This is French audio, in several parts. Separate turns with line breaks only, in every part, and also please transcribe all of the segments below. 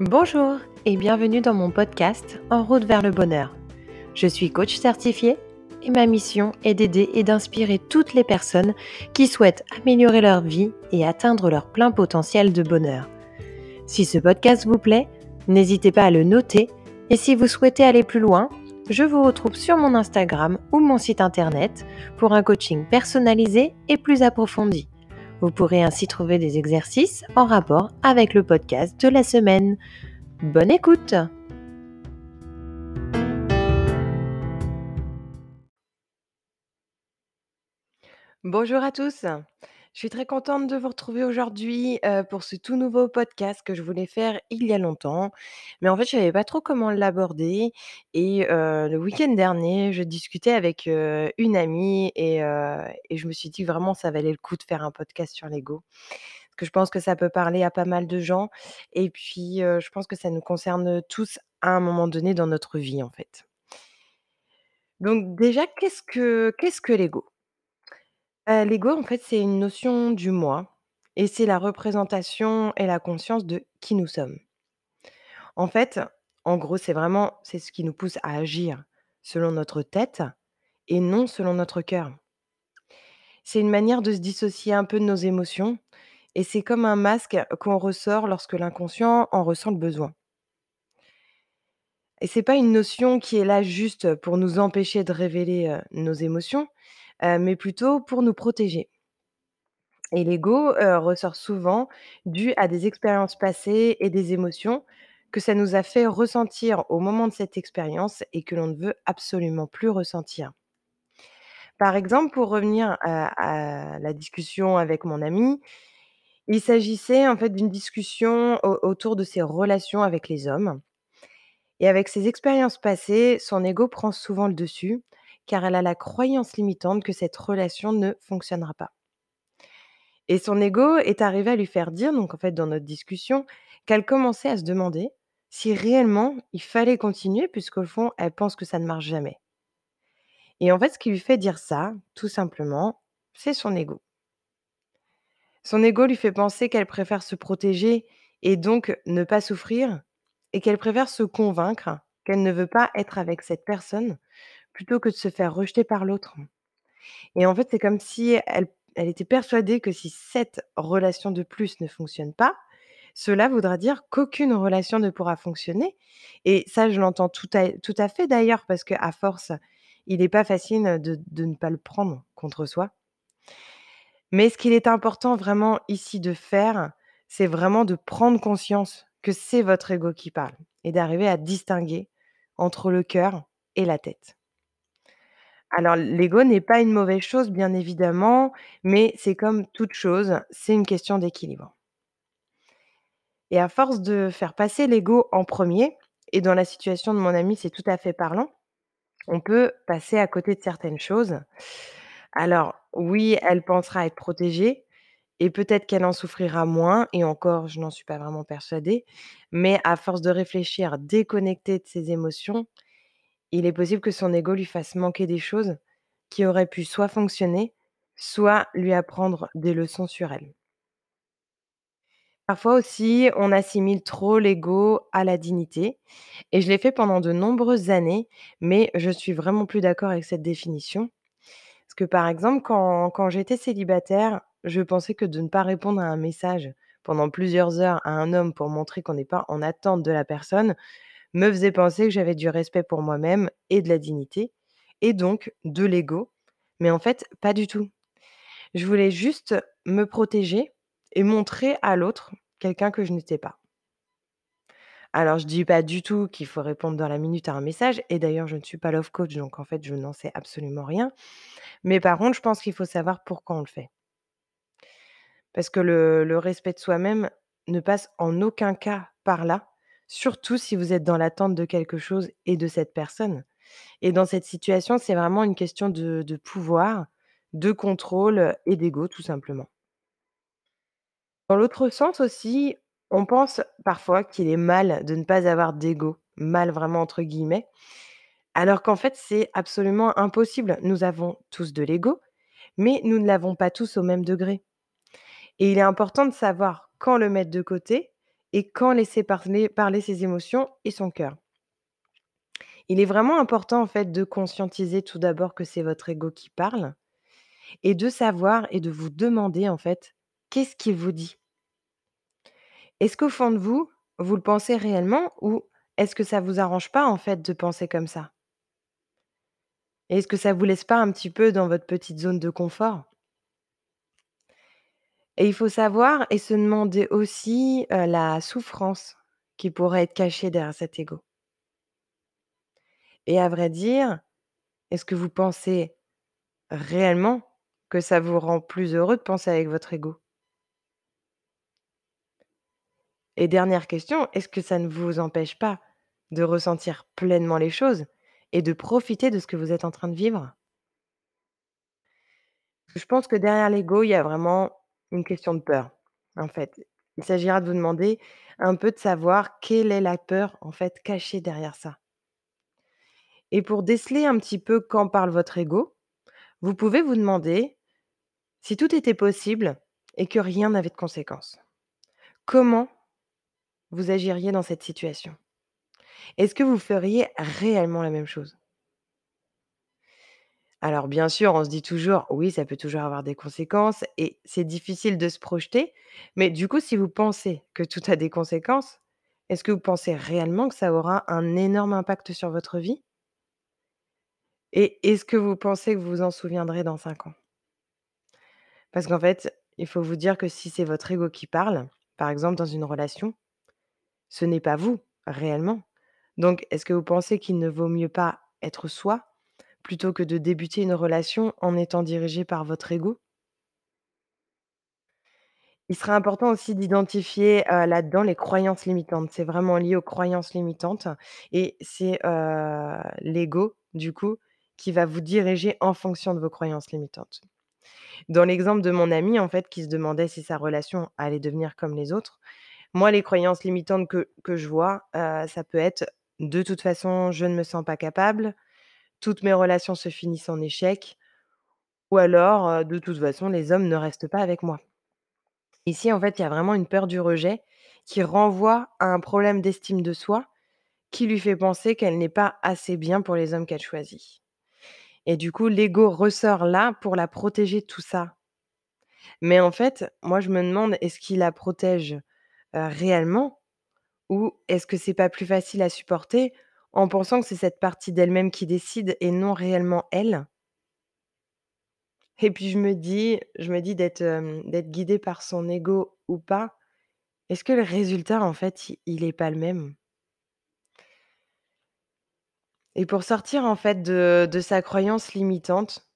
Bonjour et bienvenue dans mon podcast En route vers le bonheur. Je suis coach certifié et ma mission est d'aider et d'inspirer toutes les personnes qui souhaitent améliorer leur vie et atteindre leur plein potentiel de bonheur. Si ce podcast vous plaît, n'hésitez pas à le noter et si vous souhaitez aller plus loin, je vous retrouve sur mon Instagram ou mon site internet pour un coaching personnalisé et plus approfondi. Vous pourrez ainsi trouver des exercices en rapport avec le podcast de la semaine. Bonne écoute Bonjour à tous je suis très contente de vous retrouver aujourd'hui, pour ce tout nouveau podcast que je voulais faire il y a longtemps. Mais en fait, je savais pas trop comment l'aborder et le week-end dernier, je discutais avec, une amie et je me suis dit vraiment ça valait le coup de faire un podcast sur l'ego. Parce que je pense que ça peut parler à pas mal de gens et puis, je pense que ça nous concerne tous à un moment donné dans notre vie, en fait. Donc déjà, qu'est-ce que qu'est-ce que l'ego? L'ego, en fait, c'est une notion du moi et c'est la représentation et la conscience de qui nous sommes. En fait, en gros, c'est vraiment c'est ce qui nous pousse à agir selon notre tête et non selon notre cœur. C'est une manière de se dissocier un peu de nos émotions et c'est comme un masque qu'on ressort lorsque l'inconscient en ressent le besoin. Et c'est pas une notion qui est là juste pour nous empêcher de révéler, nos émotions, mais plutôt pour nous protéger. Et l'ego, ressort souvent dû à des expériences passées et des émotions que ça nous a fait ressentir au moment de cette expérience et que l'on ne veut absolument plus ressentir. Par exemple, pour revenir à la discussion avec mon ami, il s'agissait en fait d'une discussion au autour de ses relations avec les hommes et avec ses expériences passées, son ego prend souvent le dessus, car elle a la croyance limitante que cette relation ne fonctionnera pas. Et son ego est arrivé à lui faire dire, donc en fait dans notre discussion, qu'elle commençait à se demander si réellement il fallait continuer puisqu'au fond, elle pense que ça ne marche jamais. Et en fait, ce qui lui fait dire ça, tout simplement, c'est son ego. Son ego lui fait penser qu'elle préfère se protéger et donc ne pas souffrir et qu'elle préfère se convaincre qu'elle ne veut pas être avec cette personne plutôt que de se faire rejeter par l'autre. Et en fait, c'est comme si elle était persuadée que si cette relation de plus ne fonctionne pas, cela voudra dire qu'aucune relation ne pourra fonctionner et ça, je l'entends tout à fait d'ailleurs parce qu'à force, il n'est pas facile de ne pas le prendre contre soi. Mais ce qu'il est important vraiment ici de faire, c'est vraiment de prendre conscience que c'est votre ego qui parle et d'arriver à distinguer entre le cœur et la tête. Alors l'ego n'est pas une mauvaise chose, bien évidemment, mais c'est comme toute chose, c'est une question d'équilibre. Et à force de faire passer l'ego en premier, et dans la situation de mon amie, c'est tout à fait parlant, on peut passer à côté de certaines choses. Alors oui, elle pensera être protégée et peut-être qu'elle en souffrira moins et encore, je n'en suis pas vraiment persuadée, mais à force de réfléchir déconnectée de ses émotions, il est possible que son ego lui fasse manquer des choses qui auraient pu soit fonctionner, soit lui apprendre des leçons sur elle. Parfois aussi, on assimile trop l'ego à la dignité et je l'ai fait pendant de nombreuses années, mais je suis vraiment plus d'accord avec cette définition. Parce que par exemple, quand quand j'étais célibataire, je pensais que de ne pas répondre à un message pendant plusieurs heures à un homme pour montrer qu'on n'est pas en attente de la personne, me faisait penser que j'avais du respect pour moi-même et de la dignité et donc de l'ego. Mais en fait, pas du tout. Je voulais juste me protéger et montrer à l'autre quelqu'un que je n'étais pas. Alors, je dis pas du tout qu'il faut répondre dans la minute à un message et d'ailleurs, je ne suis pas love coach, donc en fait, je n'en sais absolument rien. Mais par contre, je pense qu'il faut savoir pourquoi on le fait. Parce que le respect de soi-même ne passe en aucun cas par là, surtout si vous êtes dans l'attente de quelque chose et de cette personne. Et dans cette situation, c'est vraiment une question de de pouvoir, de contrôle, et d'ego, tout simplement. Dans l'autre sens aussi, on pense parfois qu'il est mal de ne pas avoir d'ego, «mal» vraiment entre guillemets, alors qu'en fait, c'est absolument impossible. Nous avons tous de l'ego, mais nous ne l'avons pas tous au même degré et il est important de savoir quand le mettre de côté et quand laisser parler ses émotions et son cœur. Il est vraiment important, en fait, de conscientiser tout d'abord que c'est votre ego qui parle et de savoir et de vous demander, en fait, qu'est-ce qu'il vous dit? Est-ce qu'au fond de vous, vous le pensez réellement ou est-ce que ça vous arrange pas, en fait, de penser comme ça? Est-ce que ça vous laisse pas un petit peu dans votre petite zone de confort? Et il faut savoir et se demander aussi, la souffrance qui pourrait être cachée derrière cet ego. Et à vrai dire, est-ce que vous pensez réellement que ça vous rend plus heureux de penser avec votre ego? Et dernière question, est-ce que ça ne vous empêche pas de ressentir pleinement les choses et de profiter de ce que vous êtes en train de vivre? Je pense que derrière l'ego, il y a vraiment une question de peur, en fait. Il s'agira de vous demander un peu de savoir quelle est la peur, en fait, cachée derrière ça. Et pour déceler un petit peu quand parle votre ego, vous pouvez vous demander si tout était possible et que rien n'avait de conséquences. Comment vous agiriez dans cette situation? Est-ce que vous feriez réellement la même chose? Alors bien sûr, on se dit toujours: «Oui, ça peut toujours avoir des conséquences» et c'est difficile de se projeter. Mais du coup, si vous pensez que tout a des conséquences, est-ce que vous pensez réellement que ça aura un énorme impact sur votre vie? Et est-ce que vous pensez que vous vous en souviendrez dans 5 ans? Parce qu'en fait, il faut vous dire que si c'est votre ego qui parle, par exemple dans une relation, ce n'est pas vous, réellement. Donc est-ce que vous pensez qu'il ne vaut mieux pas être soi, plutôt que de débuter une relation en étant dirigé par votre ego? Il serait important aussi d'identifier, là-dedans les croyances limitantes. C'est vraiment lié aux croyances limitantes et c'est, l'ego, du coup, qui va vous diriger en fonction de vos croyances limitantes. Dans l'exemple de mon ami, en fait, qui se demandait si sa relation allait devenir comme les autres, moi, les croyances limitantes que je vois, ça peut être: «De toute façon, je ne me sens pas capable», «Toutes mes relations se finissent en échec» ou alors, «De toute façon, les hommes ne restent pas avec moi». Ici, en fait, il y a vraiment une peur du rejet qui renvoie à un problème d'estime de soi, qui lui fait penser qu'elle n'est pas assez bien pour les hommes qu'elle choisit. Et du coup, l'ego ressort là pour la protéger tout ça. Mais en fait, moi, je me demande, est-ce qu'il la protège, réellement? Ou est-ce que c'est pas plus facile à supporter en pensant que c'est cette partie d'elle-même qui décide et non réellement elle? Et puis je me dis je me dis d'être, hem, d'être guidé par son ego ou pas, est-ce que le résultat, en fait, il est pas le même? Et pour sortir, en fait, de sa croyance limitante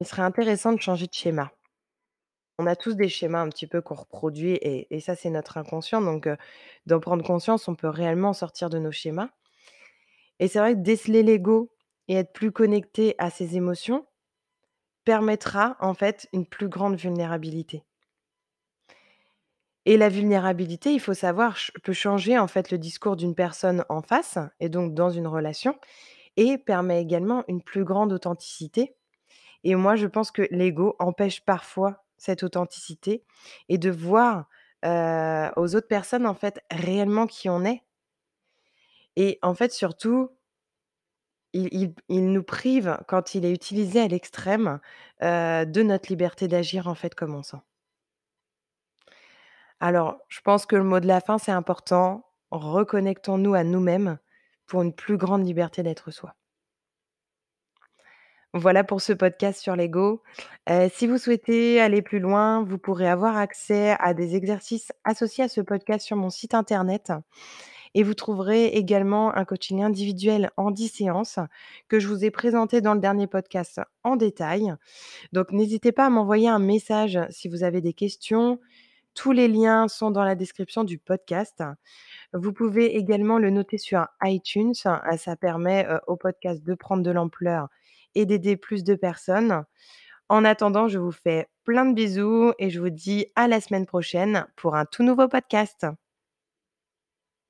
il serait intéressant de changer de schéma. On a tous des schémas un petit peu qu'on reproduit et ça, c'est notre inconscient donc d'en prendre conscience, on peut réellement sortir de nos schémas et c'est vrai que déceler l'ego et être plus connecté à ses émotions permettra, en fait, une plus grande vulnérabilité. Et la vulnérabilité, il faut savoir, peut changer, en fait, le discours d'une personne en face et donc dans une relation et permet également une plus grande authenticité et moi, je pense que l'ego empêche parfois cette authenticité et de voir, aux autres personnes, en fait, réellement qui on est et en fait, surtout il nous prive, quand il est utilisé à l'extrême, de notre liberté d'agir, en fait, comme on sent. Alors, je pense que le mot de la fin, c'est important. Reconnectons-nous à nous-mêmes pour une plus grande liberté d'être soi. Voilà pour ce podcast sur l'ego. Si vous souhaitez aller plus loin, vous pourrez avoir accès à des exercices associés à ce podcast sur mon site internet et vous trouverez également un coaching individuel en 10 séances que je vous ai présenté dans le dernier podcast en détail. Donc n'hésitez pas à m'envoyer un message si vous avez des questions. Tous les liens sont dans la description du podcast. Vous pouvez également le noter sur iTunes, ça permet, heu, au podcast de prendre de l'ampleur et d'aider plus de personnes. En attendant, je vous fais plein de bisous et je vous dis à la semaine prochaine pour un tout nouveau podcast.